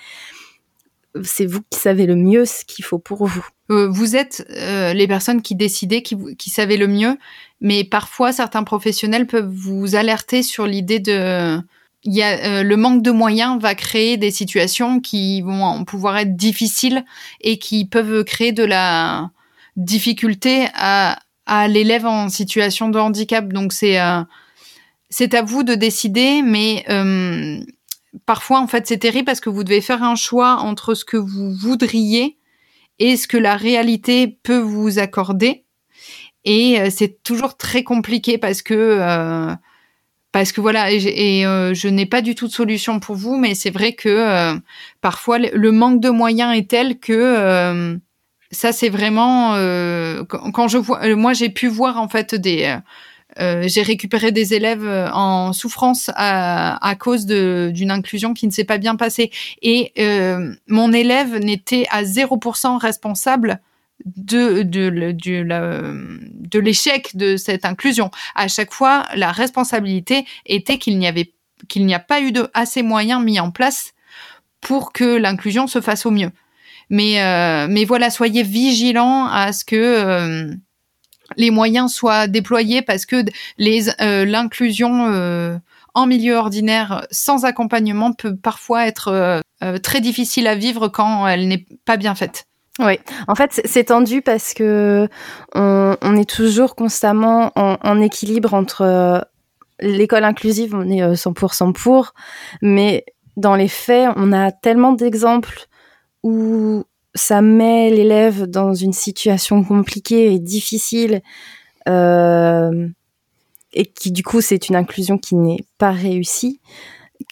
C'est vous qui savez le mieux ce qu'il faut pour vous. Euh, vous êtes euh, les personnes qui décidez, qui, qui savez le mieux, mais parfois certains professionnels peuvent vous alerter sur l'idée de il y a le manque de moyens va créer des situations qui vont pouvoir être difficiles et qui peuvent créer de la difficulté à, à l'élève en situation de handicap. Donc c'est c'est à vous de décider, mais parfois en fait c'est terrible parce que vous devez faire un choix entre ce que vous voudriez et ce que la réalité peut vous accorder. Et euh, c'est toujours très compliqué parce que euh, parce que voilà et, euh, je n'ai pas du tout de solution pour vous, mais c'est vrai que parfois le manque de moyens est tel que ça c'est vraiment quand je vois moi j'ai pu voir en fait des euh, j'ai récupéré des élèves euh, en souffrance à, à cause d'une inclusion qui ne s'est pas bien passée. Et euh, mon élève n'était à 0% responsable de, de, de, de l'échec de cette inclusion. À chaque fois, la responsabilité était qu'il n'y avait qu'il n'y a pas eu de assez moyens mis en place pour que l'inclusion se fasse au mieux. Mais, mais voilà, soyez vigilants à ce que les moyens soient déployés parce que euh, l'inclusion euh, en milieu ordinaire sans accompagnement peut parfois être euh, très difficile à vivre quand elle n'est pas bien faite. Oui, en fait, c'est tendu parce que on, est toujours constamment en, équilibre entre l'école inclusive, on est 100% pour, mais dans les faits, on a tellement d'exemples où ça met l'élève dans une situation compliquée et difficile euh, et qui du coup c'est une inclusion qui n'est pas réussie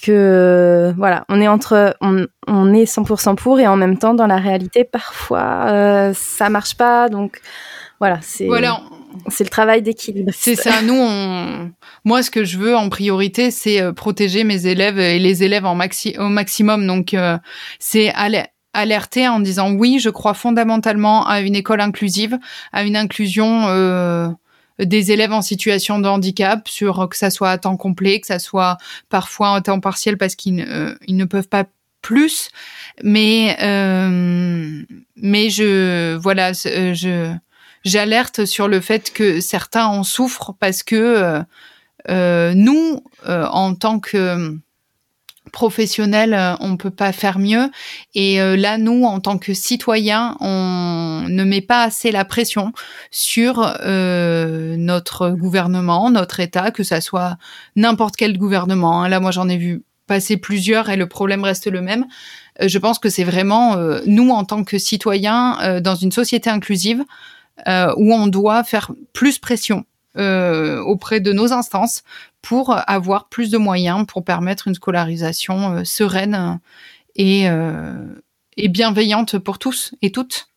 que voilà on est entre on, on est 100% pour et en même temps dans la réalité parfois euh, ça marche pas donc voilà c'est voilà c'est le travail d'équilibre. C'est ça. Nous, on... moi, ce que je veux en priorité, c'est euh, protéger mes élèves et les élèves en maxi au maximum. Donc, euh, c'est aller alerter en disant oui, je crois fondamentalement à une école inclusive, à une inclusion euh, des élèves en situation de handicap, sur que ça soit à temps complet, que ça soit parfois à temps partiel parce qu'ils euh, ils ne peuvent pas plus, mais euh, mais je voilà, je j'alerte sur le fait que certains en souffrent parce que nous, en tant que professionnel, euh, on peut pas faire mieux. Et euh, là, nous, en tant que citoyens, on ne met pas assez la pression sur euh, notre gouvernement, notre État, que ça soit n'importe quel gouvernement. Hein. Là, moi, j'en ai vu passer plusieurs et le problème reste le même. je pense que c'est vraiment nous, en tant que citoyens, dans une société inclusive, où on doit faire plus pression euh, auprès de nos instances pour avoir plus de moyens pour permettre une scolarisation euh, sereine et, euh, et bienveillante pour tous et toutes.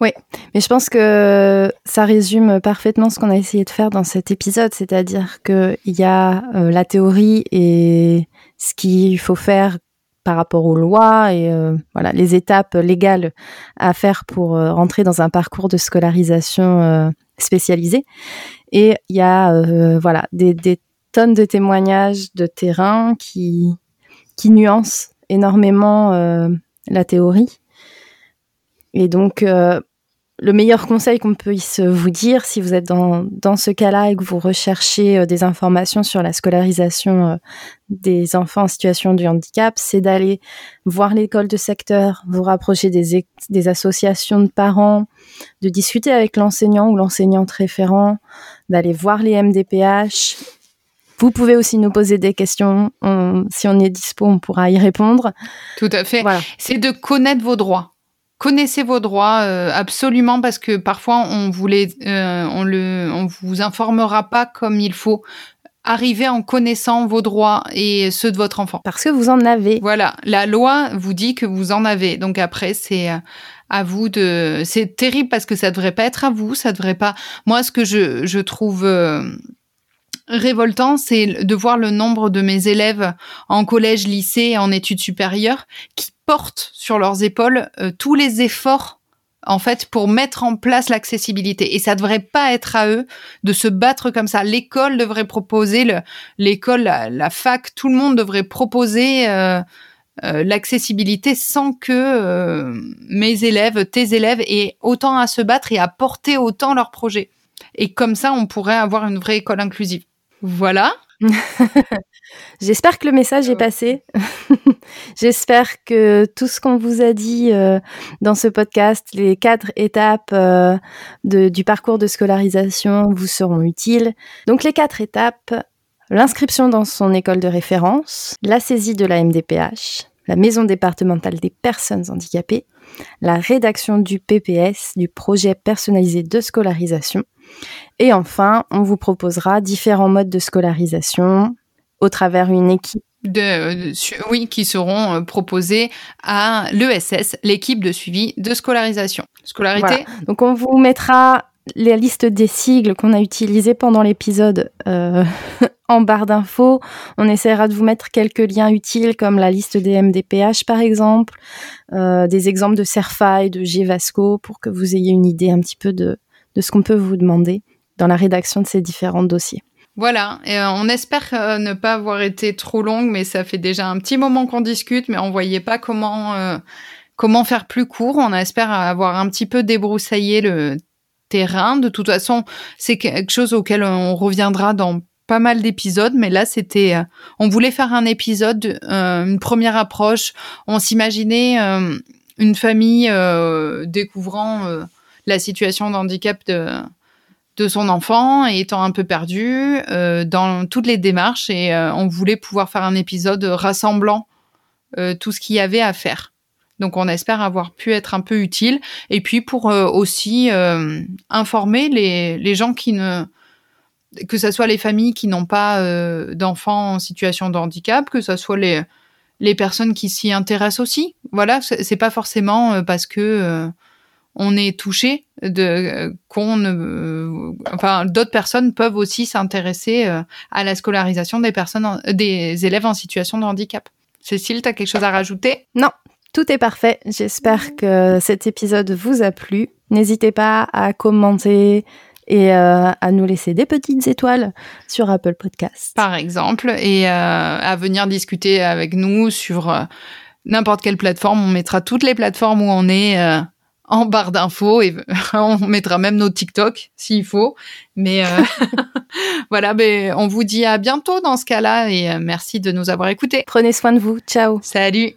Oui, mais je pense que ça résume parfaitement ce qu'on a essayé de faire dans cet épisode, c'est-à-dire qu'il y a la théorie et ce qu'il faut faire par rapport aux lois et voilà les étapes légales à faire pour rentrer dans un parcours de scolarisation spécialisé. Et il y a euh, voilà des, tonnes de témoignages de terrain qui qui nuancent énormément euh, la théorie. Et donc euh, le meilleur conseil qu'on puisse vous dire si vous êtes dans, dans ce cas-là et que vous recherchez des informations sur la scolarisation des enfants en situation de handicap, c'est d'aller voir l'école de secteur, vous rapprocher des, des associations de parents, de discuter avec l'enseignant ou l'enseignante référent, d'aller voir les MDPH. Vous pouvez aussi nous poser des questions. si on est dispo, on pourra y répondre. Tout à fait. Voilà. C'est de connaître vos droits connaissez vos droits euh, absolument parce que parfois on vous euh, on le, on vous informera pas comme il faut. Arrivez en connaissant vos droits et ceux de votre enfant. Parce que vous en avez. Voilà, la loi vous dit que vous en avez. Donc après, c'est euh, à vous de. C'est terrible parce que ça devrait pas être à vous, ça devrait pas. Moi, ce que je, je trouve révoltant, c'est de voir le nombre de mes élèves en collège, lycée, en études supérieures qui portent sur leurs épaules euh, tous les efforts en fait pour mettre en place l'accessibilité et ça devrait pas être à eux de se battre comme ça l'école devrait proposer l'école la, fac tout le monde devrait proposer euh, euh, l'accessibilité sans que mes élèves tes élèves aient autant à se battre et à porter autant leurs projets et comme ça on pourrait avoir une vraie école inclusive voilà J'espère que le message est passé. J'espère que tout ce qu'on vous a dit euh, dans ce podcast, les quatre étapes euh, de, du parcours de scolarisation vous seront utiles. Donc les quatre étapes, l'inscription dans son école de référence, la saisie de la MDPH, la maison départementale des personnes handicapées, la rédaction du PPS, du projet personnalisé de scolarisation, et enfin, on vous proposera différents modes de scolarisation, au travers une équipe de, euh, oui, qui seront euh, proposés à l'ESS, l'équipe de suivi de scolarisation. Scolarité. Donc on vous mettra la liste des sigles qu'on a utilisés pendant l'épisode euh, en barre d'infos. On essaiera de vous mettre quelques liens utiles comme la liste des MDPH par exemple, des exemples de Cerfa et de GVasco pour que vous ayez une idée un petit peu de, de ce qu'on peut vous demander dans la rédaction de ces différents dossiers. Voilà, et euh, on espère euh, ne pas avoir été trop longue, mais ça fait déjà un petit moment qu'on discute, mais on voyait pas comment euh, comment faire plus court. On espère avoir un petit peu débroussaillé le De toute façon, c'est quelque chose auquel on reviendra dans pas mal d'épisodes, mais là c'était, on voulait faire un épisode, une première approche. On s'imaginait une famille découvrant la situation d'handicap de de son enfant et étant un peu perdu euh, dans toutes les démarches et euh, on voulait pouvoir faire un épisode rassemblant euh, tout ce qu'il y avait à faire. Donc on espère avoir pu être un peu utile et puis pour aussi informer les, gens qui ne que ce soit les familles qui n'ont pas d'enfants en situation de handicap, que ce soit les personnes qui s'y intéressent aussi. Voilà, c'est pas forcément parce que on est touché de euh, qu'on euh, enfin d'autres personnes peuvent aussi s'intéresser euh, à la scolarisation des personnes des élèves en situation de handicap. Cécile, tu as quelque chose à rajouter? Non, tout est parfait. J'espère que cet épisode vous a plu. N'hésitez pas à commenter et à nous laisser des petites étoiles sur Apple Podcasts. Par exemple, et à venir discuter avec nous sur n'importe quelle plateforme. On mettra toutes les plateformes où on est en barre d'infos et on mettra même nos TikTok s'il faut. Mais euh, voilà, ben, on vous dit à bientôt dans ce cas-là et euh, merci de nous avoir écoutés. Prenez soin de vous. Ciao. Salut.